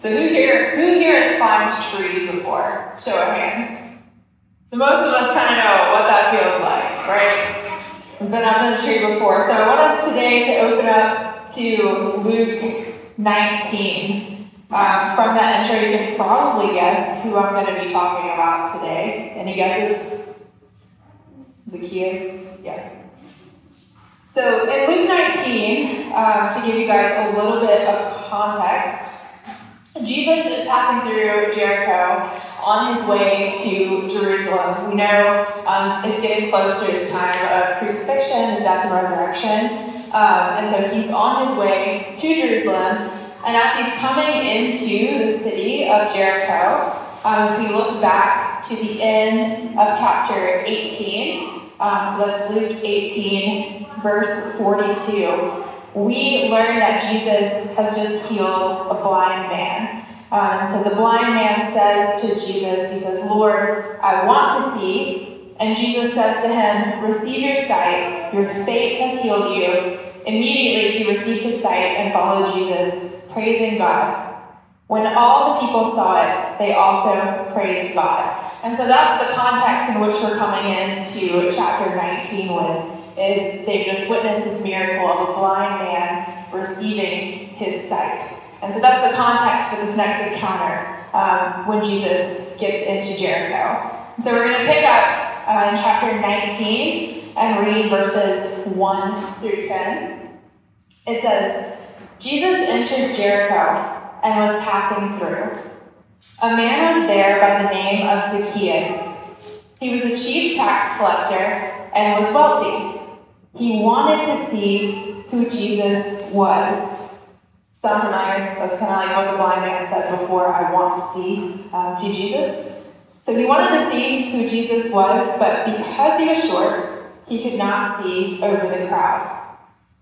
So who here who here has climbed trees before? Show of hands. So most of us kind of know what that feels like, right? We've been up in a tree before. So I want us today to open up to Luke 19. Um, from that intro, you can probably guess who I'm going to be talking about today. Any guesses? Zacchaeus? Yeah. So in Luke 19, um, to give you guys a little bit of context, Jesus is passing through Jericho on his way to Jerusalem. We know um, it's getting close to his time of crucifixion, his death and resurrection. Um, and so he's on his way to Jerusalem. And as he's coming into the city of Jericho, um, if we look back to the end of chapter 18, um, so that's Luke 18, verse 42 we learn that Jesus has just healed a blind man. Um, so the blind man says to Jesus, he says, Lord, I want to see. And Jesus says to him, Receive your sight. Your faith has healed you. Immediately he received his sight and followed Jesus, praising God. When all the people saw it, they also praised God. And so that's the context in which we're coming into chapter 19 with is they've just witnessed this miracle of a blind man receiving his sight. And so that's the context for this next encounter um, when Jesus gets into Jericho. So we're going to pick up uh, in chapter 19 and read verses 1 through 10. It says, Jesus entered Jericho and was passing through. A man was there by the name of Zacchaeus. He was a chief tax collector and was wealthy. He wanted to see who Jesus was. Sound familiar? That's kind of like what the blind man said before I want to see uh, to Jesus. So he wanted to see who Jesus was, but because he was short, he could not see over the crowd.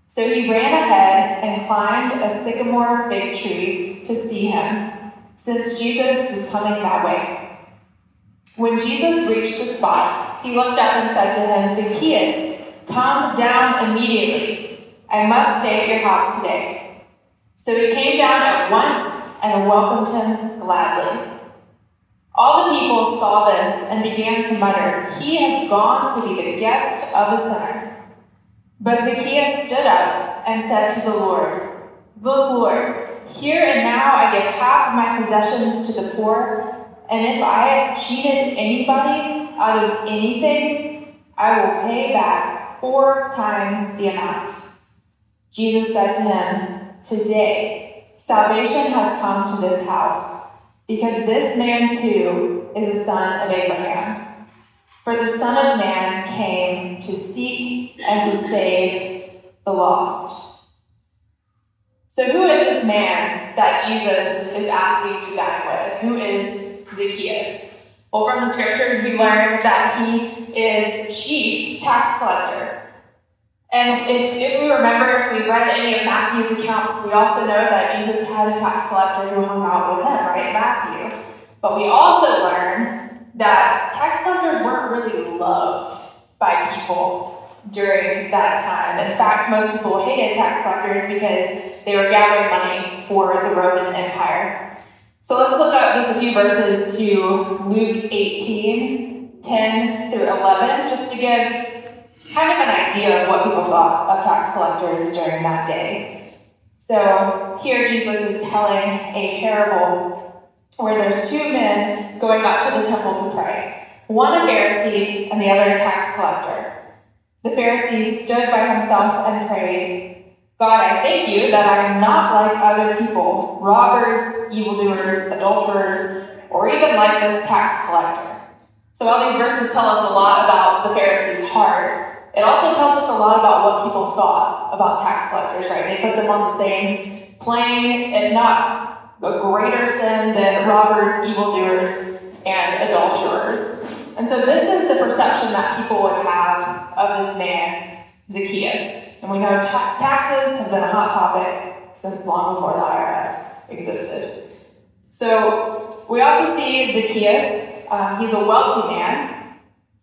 So he ran ahead and climbed a sycamore fig tree to see him, since Jesus was coming that way. When Jesus reached the spot, he looked up and said to him, Zacchaeus, Come down immediately. I must stay at your house today. So he came down at once and welcomed him gladly. All the people saw this and began to mutter, He has gone to be the guest of a sinner. But Zacchaeus stood up and said to the Lord, Look, Lord, here and now I give half my possessions to the poor, and if I have cheated anybody out of anything, I will pay back four times the amount. Jesus said to him, Today, salvation has come to this house, because this man too is a son of Abraham. For the Son of Man came to seek and to save the lost. So, who is this man that Jesus is asking to dine with? Who is Zacchaeus? Well, from the scriptures, we learn that he is chief tax collector. And if, if we remember, if we read any of Matthew's accounts, we also know that Jesus had a tax collector who hung out with him, right? Matthew. But we also learn that tax collectors weren't really loved by people during that time. In fact, most people hated tax collectors because they were gathering money for the Roman Empire. So let's look up just a few verses to Luke 18, 10 through 11, just to give kind of an idea of what people thought of tax collectors during that day. So here Jesus is telling a parable where there's two men going up to the temple to pray. One a Pharisee and the other a tax collector. The Pharisee stood by himself and prayed, God, I thank you that I am not like other people, robbers, evildoers, adulterers, or even like this tax collector. So while these verses tell us a lot about the Pharisee's heart, it also tells us a lot about what people thought about tax collectors, right? They put them on the same plane, if not a greater sin than robbers, evildoers, and adulterers. And so this is the perception that people would have of this man Zacchaeus. And we know ta- taxes have been a hot topic since long before the IRS existed. So we also see Zacchaeus. Um, he's a wealthy man,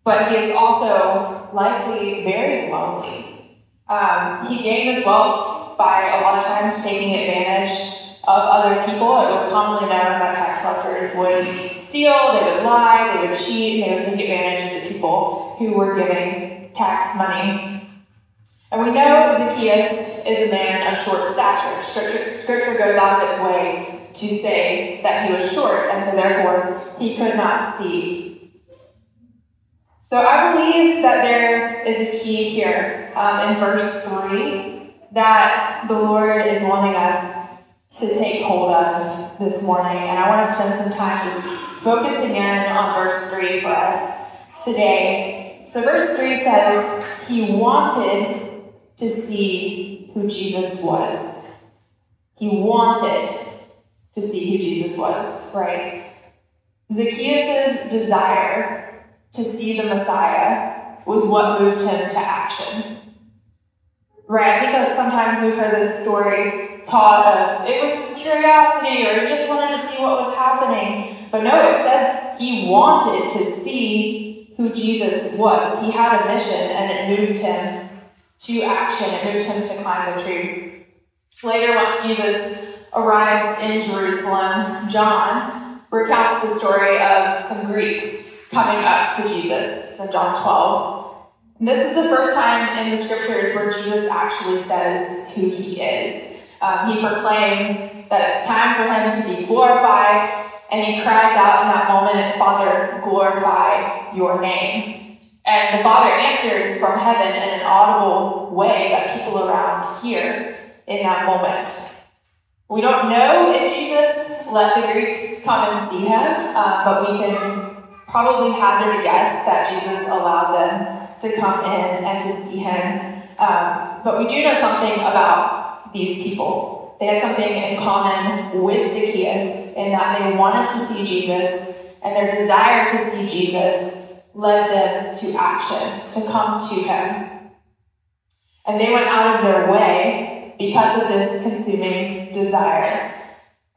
but he is also likely very lonely. Um, he gained his wealth by a lot of times taking advantage of other people. It was commonly known that tax collectors would steal, they would lie, they would cheat, they would take advantage of the people who were giving tax money. And we know Zacchaeus is a man of short stature. Scripture, scripture goes out of its way to say that he was short, and so therefore he could not see. So I believe that there is a key here um, in verse 3 that the Lord is wanting us to take hold of this morning. And I want to spend some time just focusing in on verse 3 for us today. So, verse 3 says, He wanted to see who Jesus was. He wanted to see who Jesus was, right? Zacchaeus' desire to see the Messiah was what moved him to action. Right, I think like sometimes we've heard this story taught of it was his curiosity or he just wanted to see what was happening. But no, it says he wanted to see who Jesus was. He had a mission and it moved him to action. and moved him to climb the tree. Later, once Jesus arrives in Jerusalem, John recounts the story of some Greeks coming up to Jesus in John 12. And this is the first time in the scriptures where Jesus actually says who he is. Um, he proclaims that it's time for him to be glorified, and he cries out in that moment, Father, glorify your name. And the Father answers from heaven in an audible way that people around hear in that moment. We don't know if Jesus let the Greeks come and see him, uh, but we can probably hazard a guess that Jesus allowed them to come in and to see him. Um, but we do know something about these people. They had something in common with Zacchaeus in that they wanted to see Jesus, and their desire to see Jesus led them to action, to come to Him. And they went out of their way because of this consuming desire.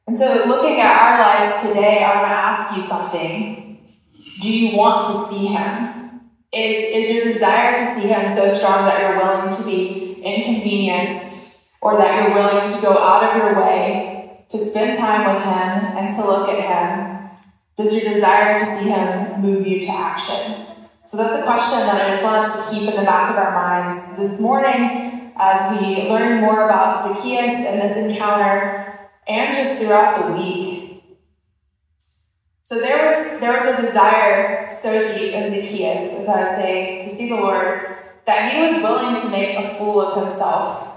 And so, looking at our lives today, I want to ask you something. Do you want to see Him? Is, is your desire to see Him so strong that you're willing to be inconvenienced or that you're willing to go out of your way to spend time with Him and to look at Him does your desire to see Him move you to action? So that's a question that I just want us to keep in the back of our minds this morning as we learn more about Zacchaeus and this encounter and just throughout the week. So there was there was a desire so deep in Zacchaeus, as I was saying, to see the Lord, that he was willing to make a fool of himself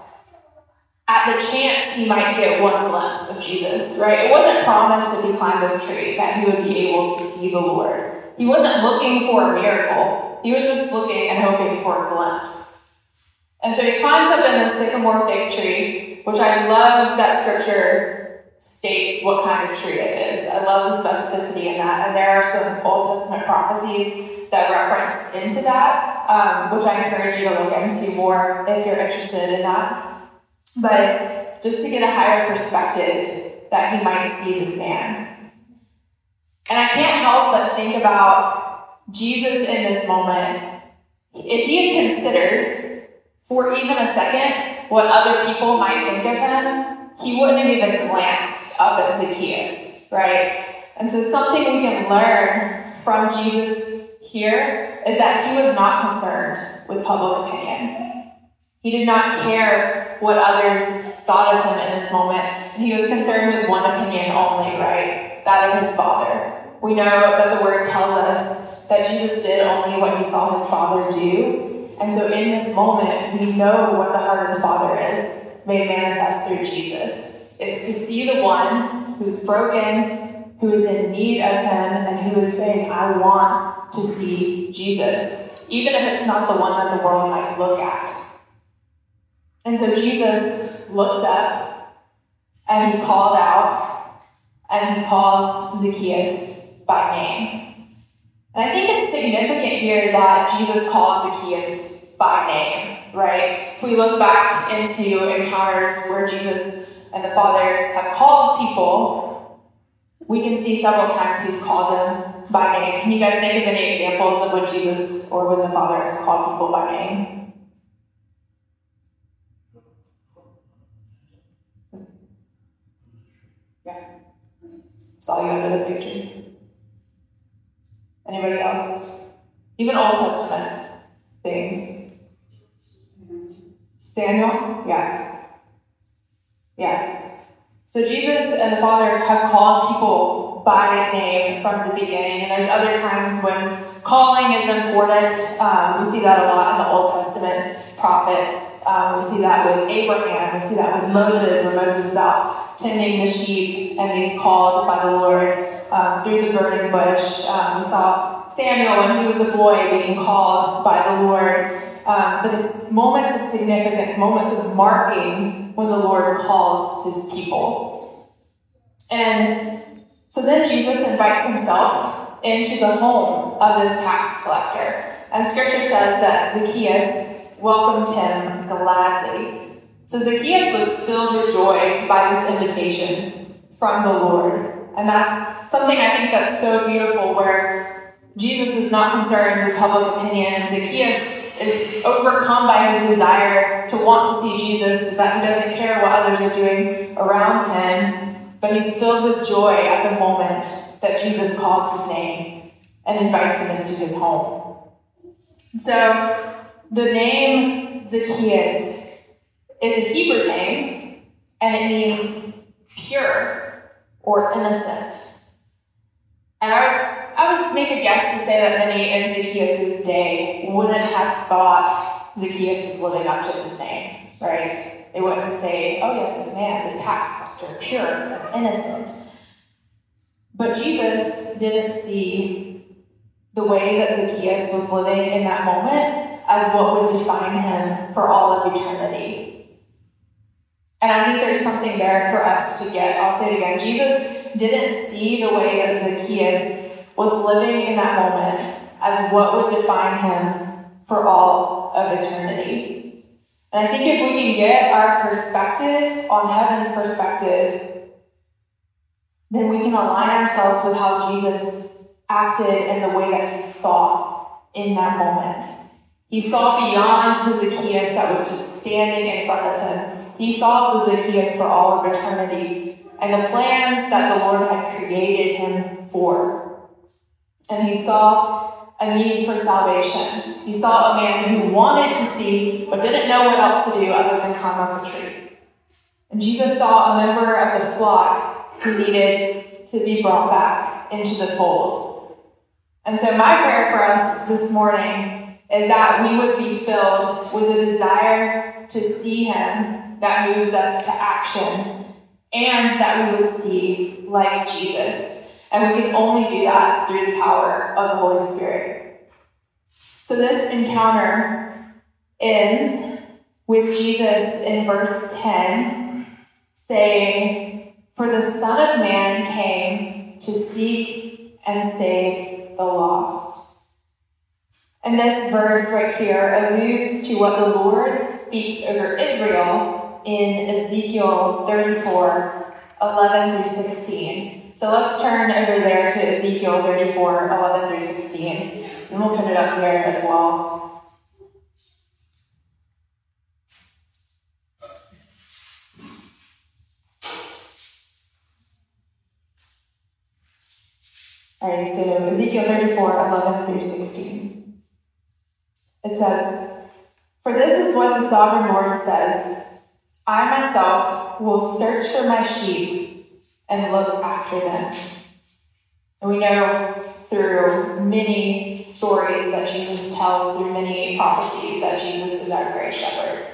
at the chance he might get one glimpse of Jesus, right? It wasn't promised if he climbed this tree that he would be able to see the Lord. He wasn't looking for a miracle. He was just looking and hoping for a glimpse. And so he climbs up in this sycamore fig tree, which I love that scripture states what kind of tree it is. I love the specificity in that. And there are some Old Testament prophecies that reference into that, um, which I encourage you to look into more if you're interested in that but just to get a higher perspective that he might see this man. And I can't help but think about Jesus in this moment. If he had considered for even a second what other people might think of him, he wouldn't have even glanced up at Zacchaeus, right? And so, something we can learn from Jesus here is that he was not concerned with public opinion. He did not care what others thought of him in this moment. He was concerned with one opinion only, right? That of his Father. We know that the Word tells us that Jesus did only what he saw his Father do. And so in this moment, we know what the heart of the Father is made manifest through Jesus. It's to see the one who's broken, who is in need of him, and who is saying, I want to see Jesus, even if it's not the one that the world might look at. And so Jesus looked up and he called out and he calls Zacchaeus by name. And I think it's significant here that Jesus calls Zacchaeus by name, right? If we look back into encounters where Jesus and the Father have called people, we can see several times he's called them by name. Can you guys think of any examples of when Jesus or when the Father has called people by name? Saw you under the picture. Anybody else? Even Old Testament things. Samuel? Yeah. Yeah. So Jesus and the Father have called people by name from the beginning, and there's other times when calling is important. Um, we see that a lot in the Old Testament prophets. Um, we see that with Abraham. We see that with Moses, where Moses is out tending the sheep and he's called by the Lord um, through the burning bush. Um, we saw Samuel when he was a boy being called by the Lord. Um, but it's moments of significance, moments of marking when the Lord calls his people. And so then Jesus invites himself into the home of this tax collector. And scripture says that Zacchaeus welcomed him gladly. So Zacchaeus was filled with joy by this invitation from the Lord. And that's something I think that's so beautiful where Jesus is not concerned with public opinion. Zacchaeus is overcome by his desire to want to see Jesus so that he doesn't care what others are doing around him, but he's filled with joy at the moment that Jesus calls his name and invites him into his home. So the name Zacchaeus is a Hebrew name and it means pure or innocent. And I, I would make a guess to say that many in Zacchaeus' day wouldn't have thought Zacchaeus was living up to his name, right? They wouldn't say, oh, yes, this man, this tax collector, pure and innocent. But Jesus didn't see the way that Zacchaeus was living in that moment as what would define him for all of eternity. And I think there's something there for us to get. I'll say it again. Jesus didn't see the way that Zacchaeus was living in that moment as what would define him for all of eternity. And I think if we can get our perspective on heaven's perspective, then we can align ourselves with how Jesus acted and the way that he thought in that moment. He saw beyond the Zacchaeus that was just standing in front of him. He saw the Zacchaeus for all of eternity and the plans that the Lord had created him for. And he saw a need for salvation. He saw a man who wanted to see but didn't know what else to do other than climb up a tree. And Jesus saw a member of the flock who needed to be brought back into the fold. And so, my prayer for us this morning is that we would be filled with a desire to see Him that moves us to action and that we would see like Jesus. And we can only do that through the power of the Holy Spirit. So this encounter ends with Jesus in verse 10 saying, For the Son of Man came to seek and save the lost. And this verse right here alludes to what the Lord speaks over Israel in Ezekiel 34 11 through 16. So let's turn over there to Ezekiel 34 11 through 16, and we'll put it up here as well. All right, so Ezekiel 34 11 through 16. It says, For this is what the sovereign Lord says I myself will search for my sheep and look after them. And we know through many stories that Jesus tells, through many prophecies, that Jesus is our great shepherd.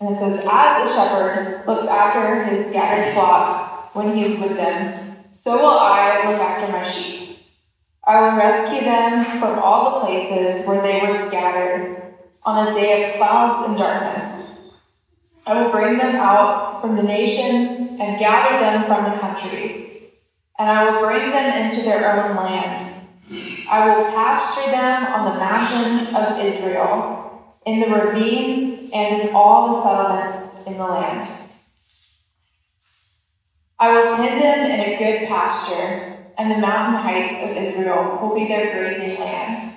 And it says, As a shepherd looks after his scattered flock when he is with them, so will I look after my sheep. I will rescue them from all the places where they were scattered on a day of clouds and darkness I will bring them out from the nations and gather them from the countries, and I will bring them into their own land. I will pasture them on the mountains of Israel, in the ravines, and in all the settlements in the land. I will tend them in a good pasture, and the mountain heights of Israel will be their grazing land.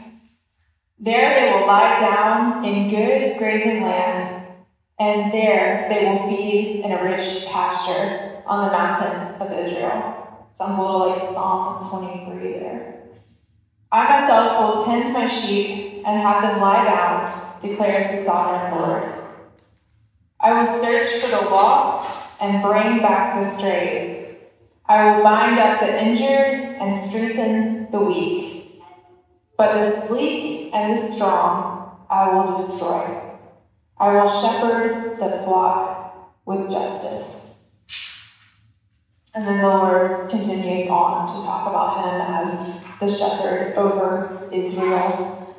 There they will lie down in good grazing land and there they will feed in a rich pasture on the mountains of Israel. Sounds a little like Psalm 23 there. I myself will tend my sheep and have them lie down, declares the sovereign Lord. I will search for the lost and bring back the strays. I will bind up the injured and strengthen the weak. But the sleek and the strong I will destroy. I will shepherd the flock with justice. And then the Lord continues on to talk about him as the shepherd over Israel.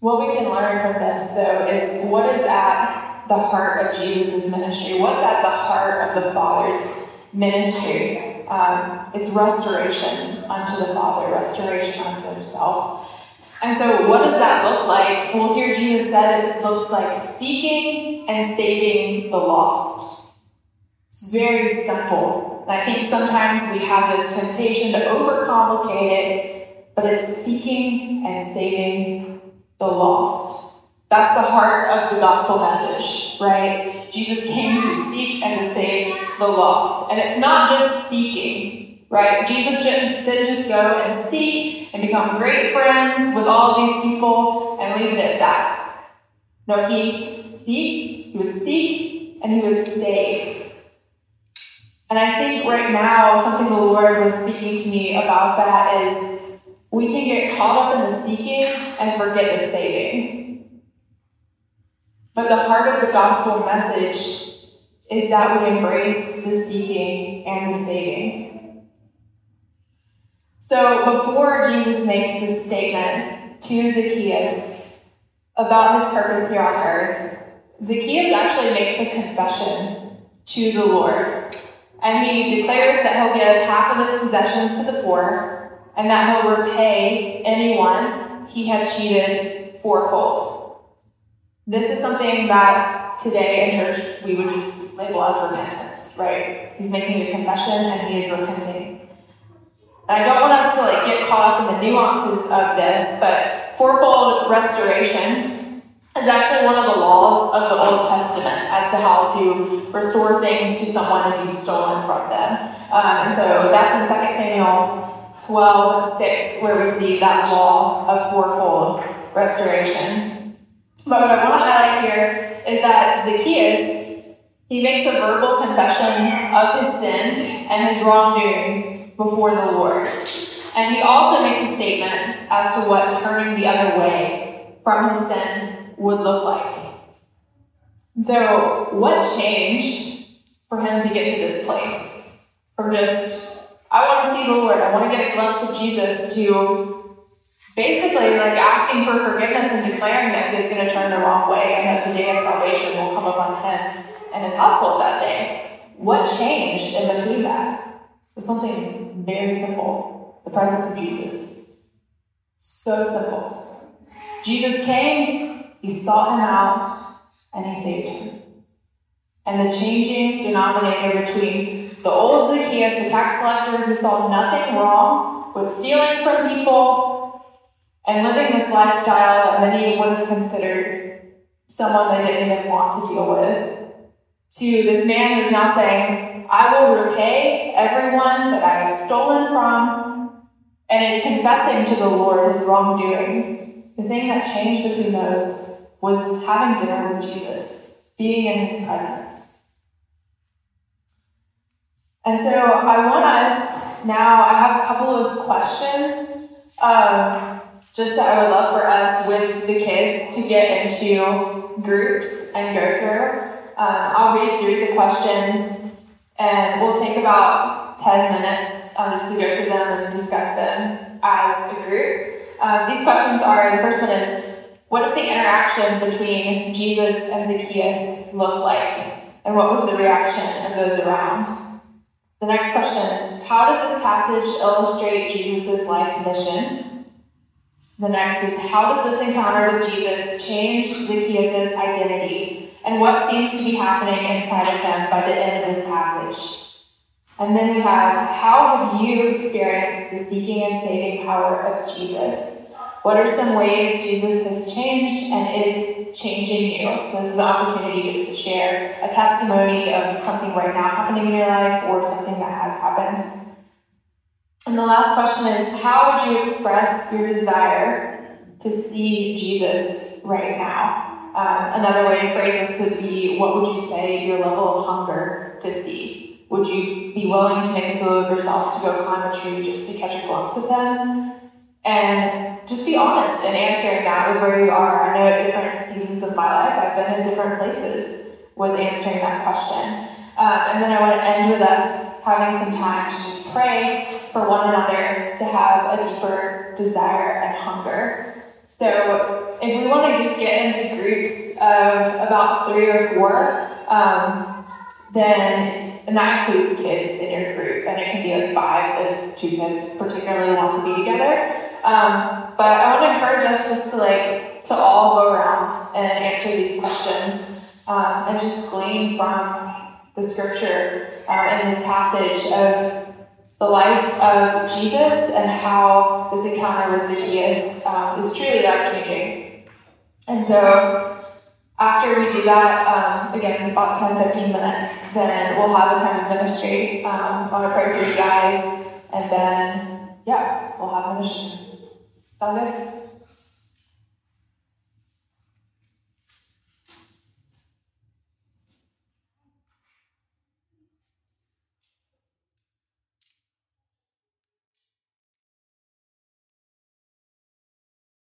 What we can learn from this, though, is what is at the heart of Jesus' ministry? What's at the heart of the Father's ministry? Um, it's restoration unto the Father, restoration unto Himself. And so, what does that look like? Well, here Jesus said it looks like seeking and saving the lost. It's very simple. And I think sometimes we have this temptation to overcomplicate it, but it's seeking and saving the lost. That's the heart of the gospel message, right? Jesus came the lost. And it's not just seeking, right? Jesus didn't just go and seek and become great friends with all these people and leave it at that. No, he seek, he would seek, and he would save. And I think right now, something the Lord was speaking to me about that is we can get caught up in the seeking and forget the saving. But the heart of the gospel message is that we embrace the seeking and the saving. So before Jesus makes this statement to Zacchaeus about his purpose here on earth, Zacchaeus actually makes a confession to the Lord. And he declares that he'll give half of his possessions to the poor and that he'll repay anyone he had cheated fourfold. This is something that today in church we would just label as repentance, right? He's making a confession and he is repenting. And I don't want us to like get caught up in the nuances of this, but fourfold restoration is actually one of the laws of the Old Testament as to how to restore things to someone if you've stolen from them. Um, and so that's in 2 Samuel 12, 6, where we see that law of fourfold restoration. But what I want to highlight here is that Zacchaeus, he makes a verbal confession of his sin and his wrongdoings before the Lord. And he also makes a statement as to what turning the other way from his sin would look like. So, what changed for him to get to this place? From just, I want to see the Lord, I want to get a glimpse of Jesus, to basically like asking for forgiveness and declaring that he's going to turn the wrong way and that the day of salvation will come upon him and his household that day. What changed in between that? was something very simple the presence of Jesus. So simple. Jesus came, he sought him out, and he saved him. And the changing denominator between the old Zacchaeus, the tax collector who saw nothing wrong with stealing from people and living this lifestyle that many would have considered someone they didn't even want to deal with, to this man who's now saying, I will repay everyone that I have stolen from, and in confessing to the Lord his wrongdoings, the thing that changed between those was having dinner with Jesus, being in his presence. And so I want us now, I have a couple of questions um, just that I would love for us with the kids to get into groups and go through. Um, I'll read through the questions and we'll take about 10 minutes um, just to go through them and discuss them as a group. Um, these questions are the first one is what does the interaction between Jesus and Zacchaeus look like? And what was the reaction of those around? The next question is how does this passage illustrate Jesus' life mission? The next is how does this encounter with Jesus change Zacchaeus' identity and what seems to be happening inside of them by the end of this passage. And then we have how have you experienced the seeking and saving power of Jesus? What are some ways Jesus has changed and is changing you? So, this is an opportunity just to share a testimony of something right now happening in your life or something that has happened. And the last question is How would you express your desire to see Jesus right now? Um, another way to phrase this would be What would you say your level of hunger to see? Would you be willing to make a fool of yourself to go climb a tree just to catch a glimpse of them? And just be honest in answering that with where you are. I know at different seasons of my life, I've been in different places with answering that question. Um, and then I want to end with us having some time to just pray for one another to have a deeper desire and hunger. So, if we want to just get into groups of about three or four, um, then and that includes kids in your group, and it can be like five if two kids particularly want to be together. Um, but I want to encourage us just to like to all go around and answer these questions um, and just glean from the scripture uh, in this passage of the life of Jesus and how this encounter with Zacchaeus um, is truly life changing. And so after we do that, um, again, about 10 15 minutes, then we'll have a time of ministry. Um, I want to pray for you guys, and then, yeah, we'll have a mission. Sound good?